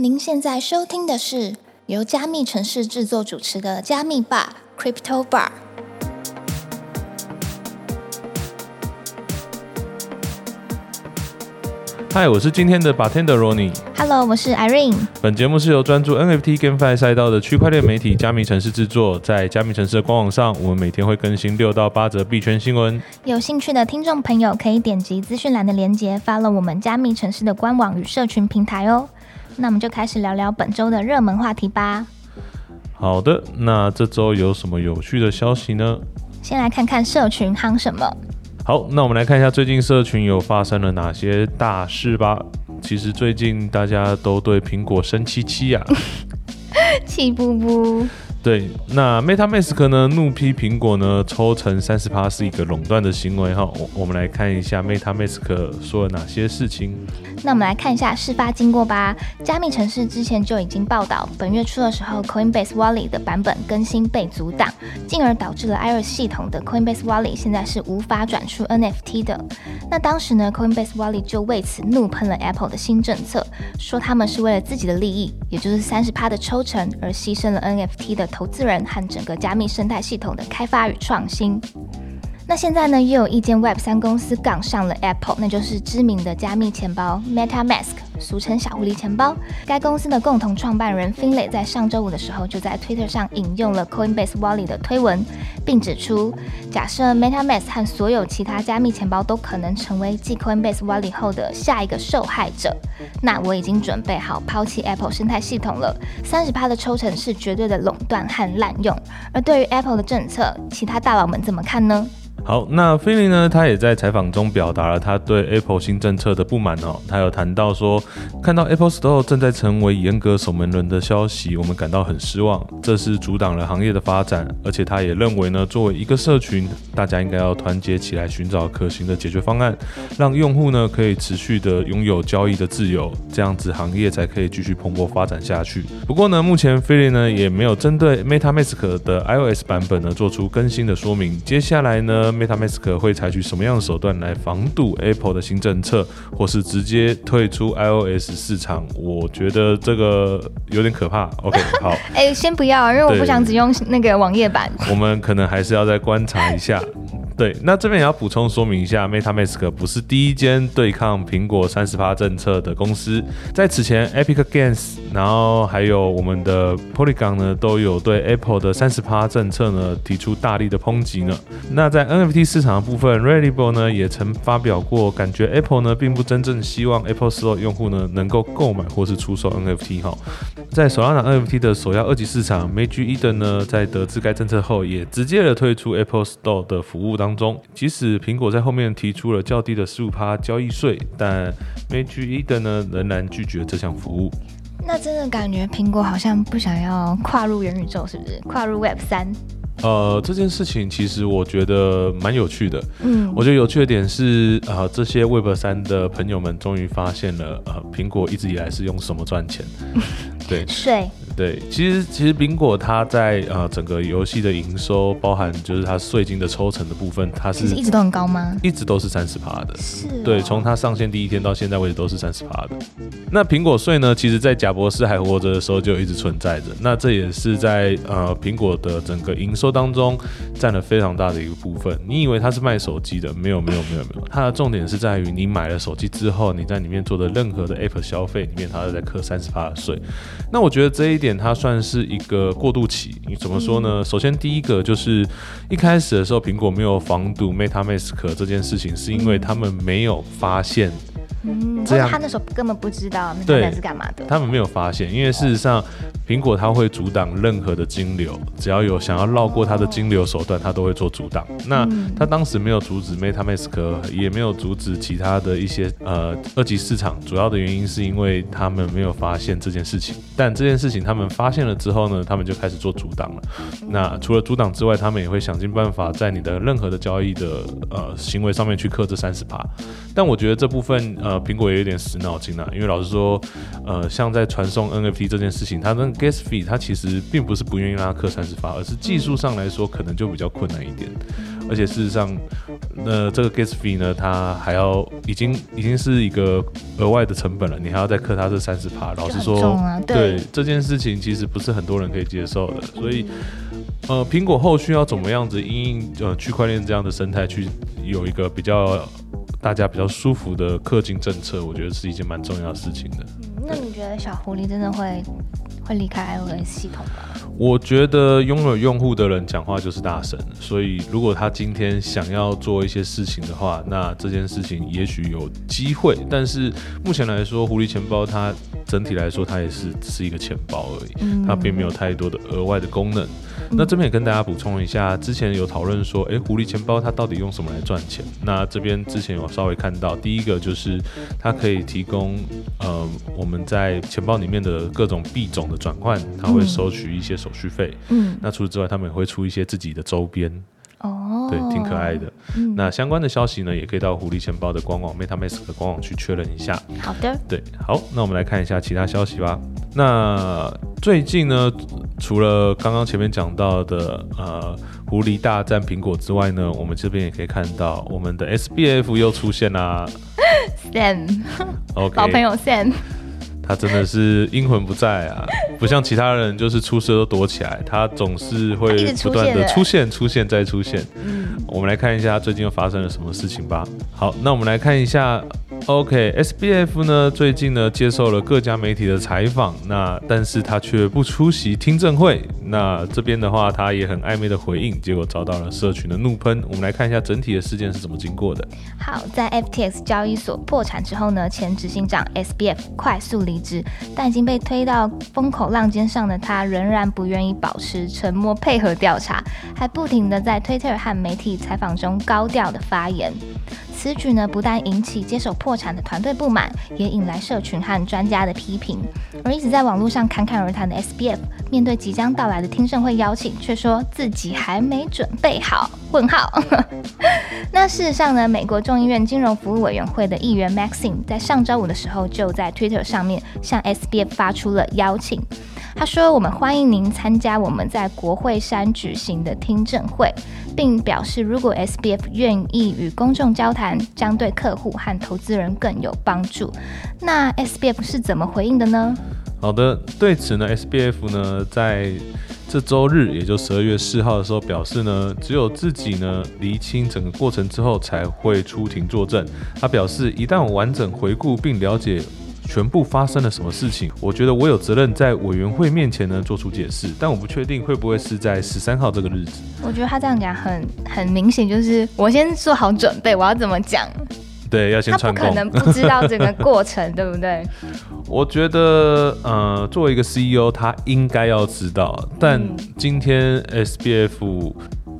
您现在收听的是由加密城市制作主持的加密吧 Crypto Bar。嗨，我是今天的 bartender Ronnie。Hello，我是 Irene。本节目是由专注 NFT GameFi 赛道的区块链媒体加密城市制作。在加密城市的官网上，我们每天会更新六到八则币圈新闻。有兴趣的听众朋友可以点击资讯栏的链接，follow 我们加密城市的官网与社群平台哦。那我们就开始聊聊本周的热门话题吧。好的，那这周有什么有趣的消息呢？先来看看社群夯什么。好，那我们来看一下最近社群有发生了哪些大事吧。其实最近大家都对苹果生气气啊。气不不，对，那 MetaMask 呢怒批苹果呢抽成三十趴是一个垄断的行为哈。我我们来看一下 MetaMask 说了哪些事情。那我们来看一下事发经过吧。加密城市之前就已经报道，本月初的时候，Coinbase Wallet 的版本更新被阻挡，进而导致了 iOS 系统的 Coinbase Wallet 现在是无法转出 NFT 的。那当时呢，Coinbase Wallet 就为此怒喷了 Apple 的新政策，说他们是为了自己的利益，也就是三十趴的抽成，而牺牲了 NFT 的投资人和整个加密生态系统的开发与创新。那现在呢，又有一间 Web 三公司杠上了 Apple，那就是知名的加密钱包 MetaMask，俗称小狐狸钱包。该公司的共同创办人 Finlay 在上周五的时候就在 Twitter 上引用了 Coinbase Wallet 的推文，并指出，假设 MetaMask 和所有其他加密钱包都可能成为继 Coinbase Wallet 后的下一个受害者，那我已经准备好抛弃 Apple 生态系统了。三十趴的抽成是绝对的垄断和滥用。而对于 Apple 的政策，其他大佬们怎么看呢？好，那菲利呢？他也在采访中表达了他对 Apple 新政策的不满哦。他有谈到说，看到 Apple Store 正在成为严格守门人的消息，我们感到很失望，这是阻挡了行业的发展。而且他也认为呢，作为一个社群，大家应该要团结起来，寻找可行的解决方案，让用户呢可以持续的拥有交易的自由，这样子行业才可以继续蓬勃发展下去。不过呢，目前菲利呢也没有针对 MetaMask 的 iOS 版本呢做出更新的说明。接下来呢？MetaMask 会采取什么样的手段来防堵 Apple 的新政策，或是直接退出 iOS 市场？我觉得这个有点可怕。OK，好，哎、先不要，因为我不想只用那个网页版。我们可能还是要再观察一下。对，那这边也要补充说明一下，MetaMask 不是第一间对抗苹果三十趴政策的公司，在此前 Epic Games，然后还有我们的 Polygon 呢，都有对 Apple 的三十趴政策呢提出大力的抨击呢。那在 NFT 市场的部分 r e a d y b l e 呢也曾发表过，感觉 Apple 呢并不真正希望 Apple Store 用户呢能够购买或是出售 NFT 哈。在手拉拿 NFT 的首要二级市场，Magic Eden 呢，在得知该政策后，也直接的退出 Apple Store 的服务当中。即使苹果在后面提出了较低的十五趴交易税，但 Magic Eden 呢仍然拒绝这项服务。那真的感觉苹果好像不想要跨入元宇宙，是不是？跨入 Web 三？呃，这件事情其实我觉得蛮有趣的。嗯，我觉得有趣的点是，呃，这些 Web 三的朋友们终于发现了，呃，苹果一直以来是用什么赚钱。对，税对，其实其实苹果它在呃整个游戏的营收，包含就是它税金的抽成的部分，它是一直都很高吗？一直都是三十趴的。是、哦，对，从它上线第一天到现在为止都是三十趴的。那苹果税呢，其实在贾博士还活着的时候就一直存在着。那这也是在呃苹果的整个营收当中占了非常大的一个部分。你以为它是卖手机的？没有没有没有没有，它的重点是在于你买了手机之后，你在里面做的任何的 App 消费里面，它都在扣三十趴的税。那我觉得这一点它算是一个过渡期。你怎么说呢？首先第一个就是一开始的时候，苹果没有防堵 MetaMask 这件事情，是因为他们没有发现，嗯，这样他那时候根本不知道那是干嘛的。他们没有发现，因为事实上苹果它会阻挡任何的金流，只要有想要绕过它的金流手段，它都会做阻挡。那它当时没有阻止 MetaMask，也没有阻止其他的一些呃二级市场，主要的原因是因为他们没有发现这件事情。但这件事情他们发现了之后呢，他们就开始做阻挡了。那除了阻挡之外，他们也会想尽办法在你的任何的交易的呃行为上面去克这三十趴。但我觉得这部分呃苹果也有点死脑筋啊，因为老实说，呃像在传送 NFT 这件事情，它跟 gas fee 它其实并不是不愿意让它克三十发，而是技术上来说可能就比较困难一点。而且事实上，那这个 gas fee 呢，它还要已经已经是一个额外的成本了，你还要再克它这三十趴。老实说，对这件事情其实不是很多人可以接受的，所以。呃，苹果后续要怎么样子因呃区块链这样的生态去有一个比较大家比较舒服的氪金政策，我觉得是一件蛮重要的事情的。嗯那你觉得小狐狸真的会会离开 iOS 系统吗？我觉得拥有用户的人讲话就是大神，所以如果他今天想要做一些事情的话，那这件事情也许有机会。但是目前来说，狐狸钱包它整体来说它也是只是一个钱包而已，它并没有太多的额外的功能。那这边也跟大家补充一下，之前有讨论说，诶，狐狸钱包它到底用什么来赚钱？那这边之前有稍微看到，第一个就是它可以提供，呃，我们在钱包里面的各种币种的转换，它会收取一些手续费。嗯，那除此之外，他们也会出一些自己的周边。哦，对，挺可爱的。嗯，那相关的消息呢，也可以到狐狸钱包的官网 MetaMask 的官网去确认一下。好的。对，好，那我们来看一下其他消息吧。那最近呢，除了刚刚前面讲到的呃狐狸大战苹果之外呢，我们这边也可以看到我们的 SBF 又出现啦。Sam，OK，老朋友 Sam。他真的是阴魂不在啊，不像其他人就是出事都躲起来，他总是会不断的出现、出现再出现。我们来看一下最近又发生了什么事情吧。好，那我们来看一下。OK，SBF 呢最近呢接受了各家媒体的采访，那但是他却不出席听证会。那这边的话，他也很暧昧的回应，结果遭到了社群的怒喷。我们来看一下整体的事件是怎么经过的。好，在 FTX 交易所破产之后呢，前执行长 SBF 快速离职，但已经被推到风口浪尖上的他，仍然不愿意保持沉默，配合调查，还不停的在 Twitter 和媒体采访中高调的发言。此举呢，不但引起接手破产的团队不满，也引来社群和专家的批评。而一直在网络上侃侃而谈的 SBF，面对即将到来的听证会邀请，却说自己还没准备好。问号。那事实上呢，美国众议院金融服务委员会的议员 Maxine 在上周五的时候，就在 Twitter 上面向 SBF 发出了邀请。他说：“我们欢迎您参加我们在国会山举行的听证会，并表示，如果 SBF 愿意与公众交谈，将对客户和投资人更有帮助。那 SBF 是怎么回应的呢？”好的，对此呢，SBF 呢在这周日，也就十二月四号的时候表示呢，只有自己呢厘清整个过程之后才会出庭作证。他表示，一旦完整回顾并了解。全部发生了什么事情？我觉得我有责任在委员会面前呢做出解释，但我不确定会不会是在十三号这个日子。我觉得他这样讲很很明显，就是我先做好准备，我要怎么讲？对，要先串供。可能不知道整个过程，对不对？我觉得，呃，作为一个 CEO，他应该要知道。但今天 SBF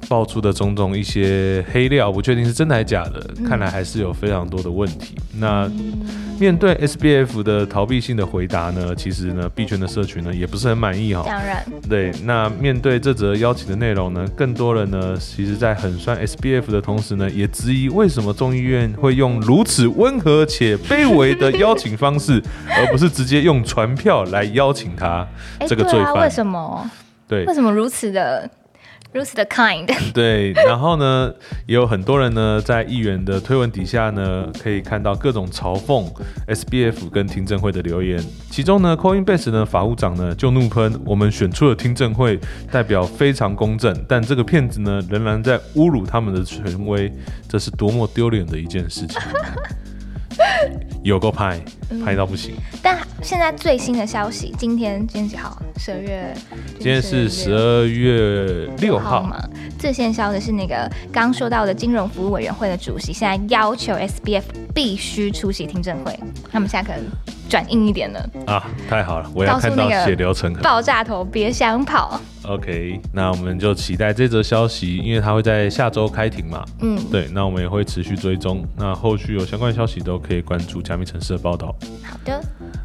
爆出的种种一些黑料，不确定是真的还是假的，看来还是有非常多的问题。那。面对 SBF 的逃避性的回答呢，其实呢，币圈的社群呢也不是很满意哈。当然。对，那面对这则邀请的内容呢，更多人呢，其实在很酸 SBF 的同时呢，也质疑为什么众议院会用如此温和且卑微的邀请方式，而不是直接用传票来邀请他这个罪犯？为什么？对，为什么如此的？如此的 kind，对，然后呢，也有很多人呢，在议员的推文底下呢，可以看到各种嘲讽 SBF 跟听证会的留言。其中呢，Coinbase 呢法务长呢就怒喷：我们选出了听证会代表非常公正，但这个骗子呢仍然在侮辱他们的权威，这是多么丢脸的一件事情。有够拍，拍到不行。但现在最新的消息，今天今天几号？十二月。今天是十二月六号嘛？最先消息是那个刚说到的金融服务委员会的主席，现在要求 SBF 必须出席听证会。他们现在可能转硬一点了啊！太好了，我要看到血流成河。爆炸头别想跑。OK，那我们就期待这则消息，因为它会在下周开庭嘛。嗯，对，那我们也会持续追踪。那后续有相关消息都可以关注加密城市的报道。好的，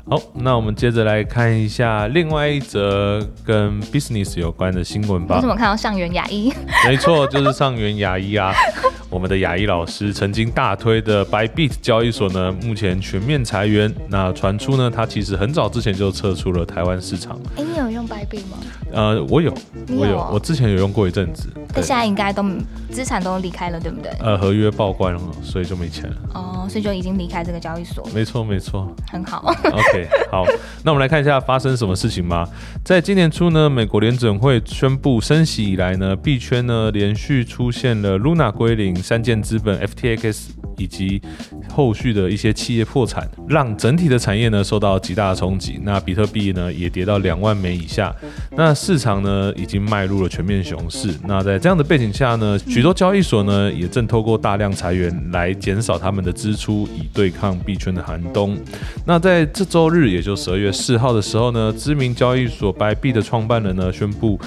好，那我们接着来看一下另外一则跟 business 有关的新闻吧。为什么看到上元牙医？没错，就是上元牙医啊。我们的雅一老师曾经大推的 Bybit 交易所呢，目前全面裁员。那传出呢，他其实很早之前就撤出了台湾市场。哎，你有用 Bybit 吗？呃，我有，我有，我之前有用过一阵子。但现在应该都资产都离开了，对不对？呃，合约报关了，所以就没钱了。哦，所以就已经离开这个交易所。没错，没错。很好。OK，好，那我们来看一下发生什么事情吧。在今年初呢，美国联准会宣布升息以来呢，币圈呢连续出现了 Luna 归零、三箭资本、FTX 以及后续的一些企业破产，让整体的产业呢受到极大的冲击。那比特币呢也跌到两万枚以下。那市场呢已经迈入了全面熊市。那在这样的背景下呢，许多交易所呢也正透过大量裁员来减少他们的支出，以对抗币圈的寒冬。那在这周日，也就十二月四号的时候呢，知名交易所白币的创办人呢宣布。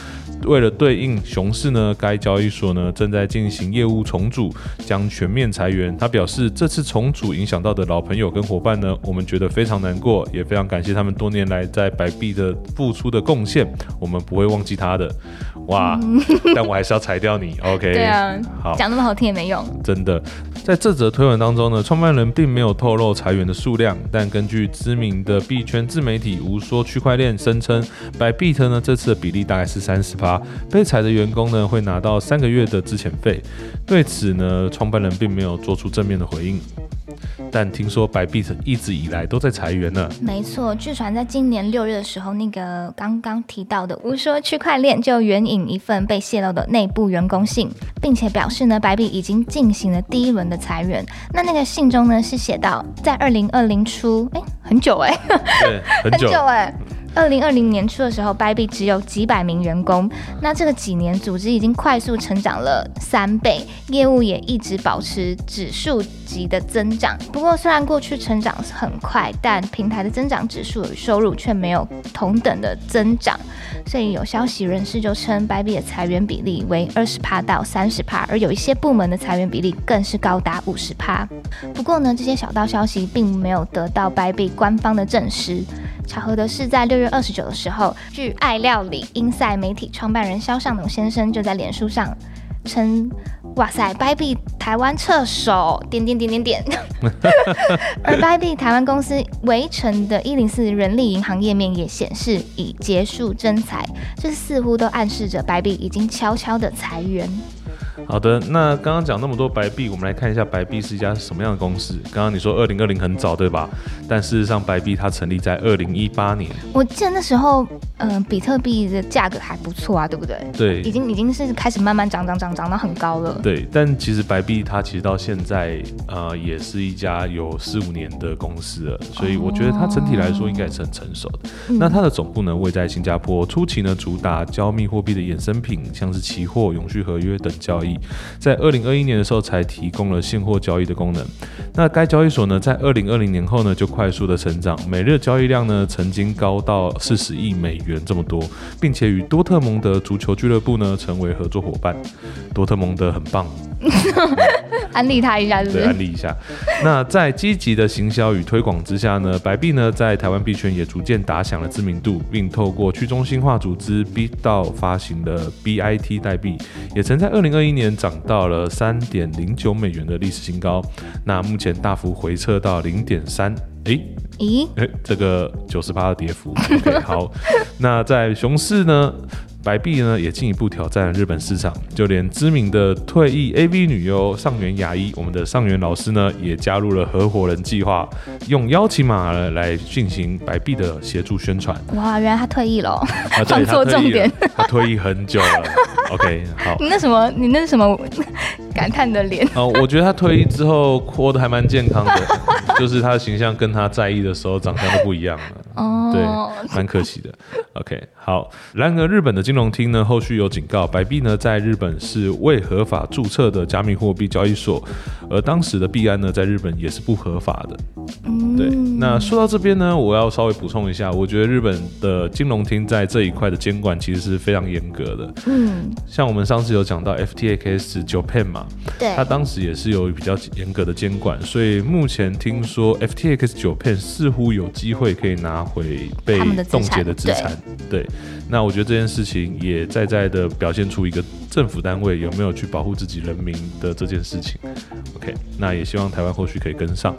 为了对应熊市呢，该交易所呢正在进行业务重组，将全面裁员。他表示，这次重组影响到的老朋友跟伙伴呢，我们觉得非常难过，也非常感谢他们多年来在白币的付出的贡献，我们不会忘记他的。哇！但我还是要裁掉你，OK？对啊，好，讲那么好听也没用。真的，在这则推文当中呢，创办人并没有透露裁员的数量，但根据知名的币圈自媒体无说区块链声称，白币特呢这次的比例大概是三十八。被裁的员工呢，会拿到三个月的资遣费。对此呢，创办人并没有做出正面的回应。但听说白币一直以来都在裁员呢。没错，据传在今年六月的时候，那个刚刚提到的无说区块链就援引一份被泄露的内部员工信，并且表示呢，白币已经进行了第一轮的裁员。那那个信中呢，是写到在二零二零初，哎，很久哎，对，很久哎。二零二零年初的时候，Bybit 只有几百名员工。那这个几年，组织已经快速成长了三倍，业务也一直保持指数级的增长。不过，虽然过去成长很快，但平台的增长指数与收入却没有同等的增长。所以，有消息人士就称，Bybit 的裁员比例为二十帕到三十帕，而有一些部门的裁员比例更是高达五十帕。不过呢，这些小道消息并没有得到 Bybit 官方的证实。巧合的是，在六月二十九的时候，据爱料理英赛媒体创办人肖尚农先生就在脸书上称：“哇塞，拜币台湾撤手，点点点点点。” 而拜币台湾公司围城的一零四人力银行页面也显示已结束征才，这似乎都暗示着白币已经悄悄的裁员。好的，那刚刚讲那么多白币，我们来看一下白币是一家什么样的公司。刚刚你说二零二零很早，对吧？但事实上，白币它成立在二零一八年。我记得那时候，嗯，比特币的价格还不错啊，对不对？对，已经已经是开始慢慢涨涨涨涨到很高了。对，但其实白币它其实到现在，呃，也是一家有四五年的公司了，所以我觉得它整体来说应该是很成熟的。那它的总部呢位在新加坡，初期呢主打加密货币的衍生品，像是期货、永续合约等交易。在二零二一年的时候才提供了现货交易的功能。那该交易所呢，在二零二零年后呢，就快速的成长，每日交易量呢，曾经高到四十亿美元这么多，并且与多特蒙德足球俱乐部呢，成为合作伙伴。多特蒙德很棒。安利他一下，对，安利一下。那在积极的行销与推广之下呢，白币呢在台湾币圈也逐渐打响了知名度，并透过去中心化组织 B 道发行的 BIT 代币，也曾在二零二一年涨到了三点零九美元的历史新高。那目前大幅回撤到零点三，诶，咦，哎，这个九十八的跌幅。OK，好。那在熊市呢？白币呢也进一步挑战了日本市场，就连知名的退役 AV 女优上原雅一，我们的上原老师呢也加入了合伙人计划，用邀请码来进行白币的协助宣传。哇，原来他退役了，放错重点，他退役很久了。OK，好，你那什么，你那是什么感叹的脸？哦，我觉得他退役之后活得还蛮健康的，就是他的形象跟他在意的时候长相都不一样了。哦，对，蛮可惜的。OK，好。然而日本的金融厅呢，后续有警告，白币呢在日本是未合法注册的加密货币交易所，而当时的币安呢在日本也是不合法的。对，那说到这边呢，我要稍微补充一下，我觉得日本的金融厅在这一块的监管其实是非常严格的。嗯，像我们上次有讲到 FTX Japan 嘛，对，他当时也是有比较严格的监管，所以目前听说 FTX Japan 似乎有机会可以拿回被冻结的资产。对，那我觉得这件事情也在在的表现出一个政府单位有没有去保护自己人民的这件事情。OK，那也希望台湾后续可以跟上。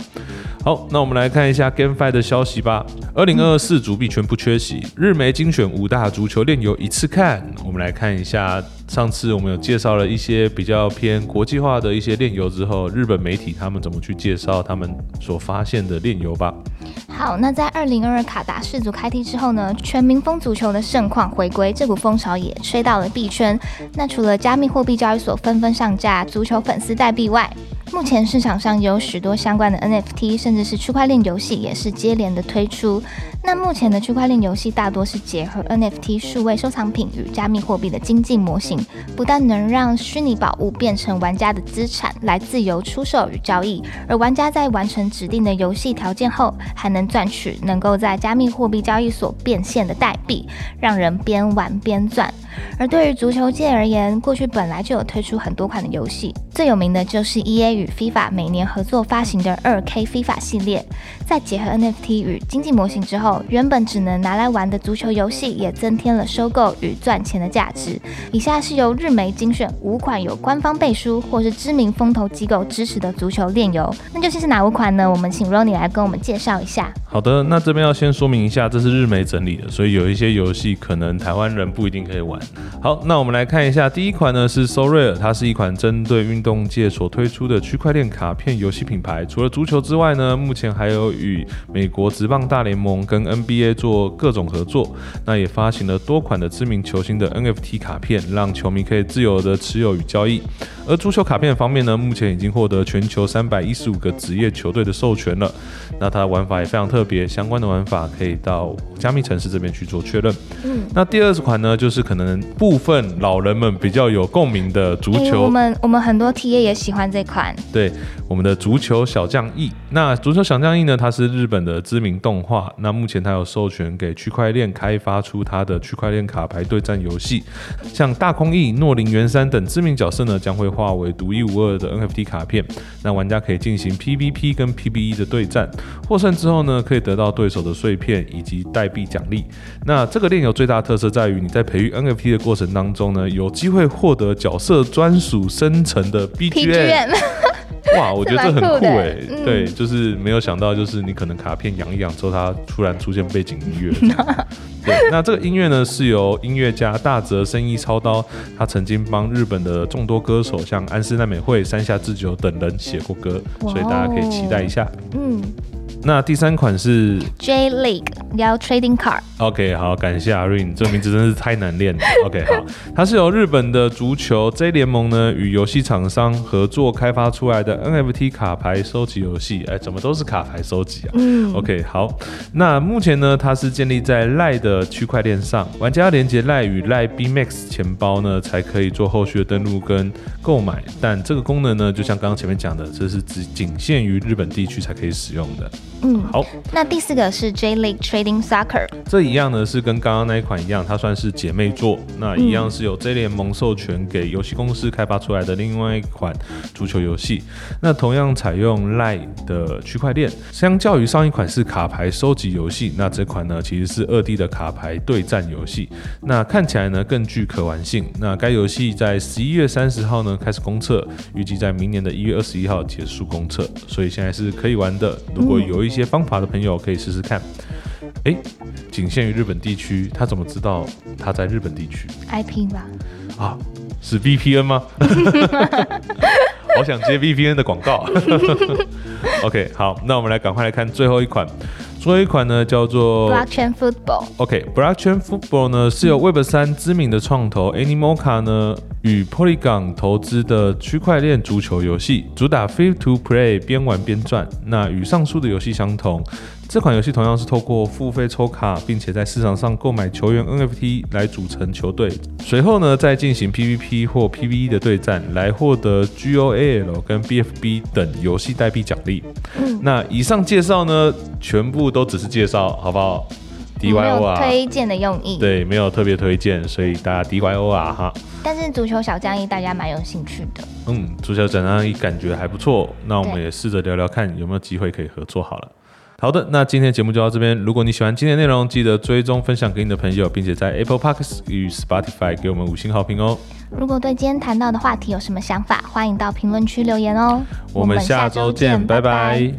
好，那我们来看一下 GameFi 的消息吧。二零二四足币全部缺席，日媒精选五大足球链游一次看。我们来看一下。上次我们有介绍了一些比较偏国际化的一些炼油之后，日本媒体他们怎么去介绍他们所发现的炼油吧？好，那在二零二二卡达世足开踢之后呢，全民风足球的盛况回归，这股风潮也吹到了币圈。那除了加密货币交易所纷纷上架足球粉丝代币外，目前市场上有许多相关的 NFT，甚至是区块链游戏也是接连的推出。那目前的区块链游戏大多是结合 NFT 数位收藏品与加密货币的经济模型，不但能让虚拟宝物变成玩家的资产来自由出售与交易，而玩家在完成指定的游戏条件后，还能赚取能够在加密货币交易所变现的代币，让人边玩边赚。而对于足球界而言，过去本来就有推出很多款的游戏，最有名的就是 EA 与 FIFA 每年合作发行的二 K FIFA 系列。在结合 NFT 与经济模型之后，原本只能拿来玩的足球游戏也增添了收购与赚钱的价值。以下是由日媒精选五款有官方背书或是知名风投机构支持的足球链游，那究竟是哪五款呢？我们请 Ronnie 来跟我们介绍一下。好的，那这边要先说明一下，这是日媒整理的，所以有一些游戏可能台湾人不一定可以玩。好，那我们来看一下，第一款呢是 SoRare，它是一款针对运动界所推出的区块链卡片游戏品牌。除了足球之外呢，目前还有与美国职棒大联盟跟 NBA 做各种合作，那也发行了多款的知名球星的 NFT 卡片，让球迷可以自由的持有与交易。而足球卡片方面呢，目前已经获得全球三百一十五个职业球队的授权了。那它的玩法也非常特别，相关的玩法可以到加密城市这边去做确认。嗯，那第二款呢，就是可能部分老人们比较有共鸣的足球。我们我们很多 T A 也喜欢这款。对，我们的足球小将 E。那足球小将 E 呢，它是日本的知名动画。那目前它有授权给区块链开发出它的区块链卡牌对战游戏，像大空翼、诺林元山等知名角色呢，将会。化为独一无二的 NFT 卡片，那玩家可以进行 PVP 跟 PBE 的对战，获胜之后呢，可以得到对手的碎片以及代币奖励。那这个链游最大特色在于，你在培育 NFT 的过程当中呢，有机会获得角色专属生成的 BGM。哇，我觉得这很酷哎，对，就是没有想到，就是你可能卡片养一养之后，它突然出现背景音乐。对，那这个音乐呢是由音乐家大泽生意操刀，他曾经帮日本的众多歌手，像安室奈美惠、山下智久等人写过歌，所以大家可以期待一下。嗯。那第三款是 J League 聊 Trading Card。OK，好，感谢阿瑞，这个名字真是太难念了。OK，好，它是由日本的足球 J 联盟呢与游戏厂商合作开发出来的 NFT 卡牌收集游戏。哎，怎么都是卡牌收集啊？嗯，OK，好。那目前呢，它是建立在赖的区块链上，玩家连接赖与赖 BMax 钱包呢，才可以做后续的登录跟购买。但这个功能呢，就像刚刚前面讲的，这是只仅限于日本地区才可以使用的。嗯，好。那第四个是 J League Trading Soccer，这一样呢是跟刚刚那一款一样，它算是姐妹作。那一样是由 J 联盟授权给游戏公司开发出来的另外一款足球游戏。那同样采用 Lie 的区块链，相较于上一款是卡牌收集游戏，那这款呢其实是二 D 的卡牌对战游戏。那看起来呢更具可玩性。那该游戏在十一月三十号呢开始公测，预计在明年的一月二十一号结束公测，所以现在是可以玩的。如果有一些方法的朋友可以试试看。哎，仅限于日本地区，他怎么知道他在日本地区？IP 吧。啊，是 VPN 吗？好想接 VPN 的广告。OK，好，那我们来赶快来看最后一款。最后一款呢叫做 Blockchain Football。OK，Blockchain Football 呢是由 Web 三知名的创投 Animoca 呢与 Polygon 投资的区块链足球游戏，主打 Free to Play，边玩边赚。那与上述的游戏相同。这款游戏同样是透过付费抽卡，并且在市场上购买球员 NFT 来组成球队，随后呢再进行 PVP 或 PVE 的对战，来获得 GOAL 跟 BFB 等游戏代币奖励。那以上介绍呢，全部都只是介绍，好不好？DYO 啊，推荐的用意。对，没有特别推荐，所以大家 DYO 啊哈。但是足球小将一大家蛮有兴趣的。嗯，足球小将一感觉还不错，那我们也试着聊聊看有没有机会可以合作好了。好的，那今天节目就到这边。如果你喜欢今天内容，记得追踪分享给你的朋友，并且在 Apple Podcasts 与 Spotify 给我们五星好评哦。如果对今天谈到的话题有什么想法，欢迎到评论区留言哦。我们下周见，拜拜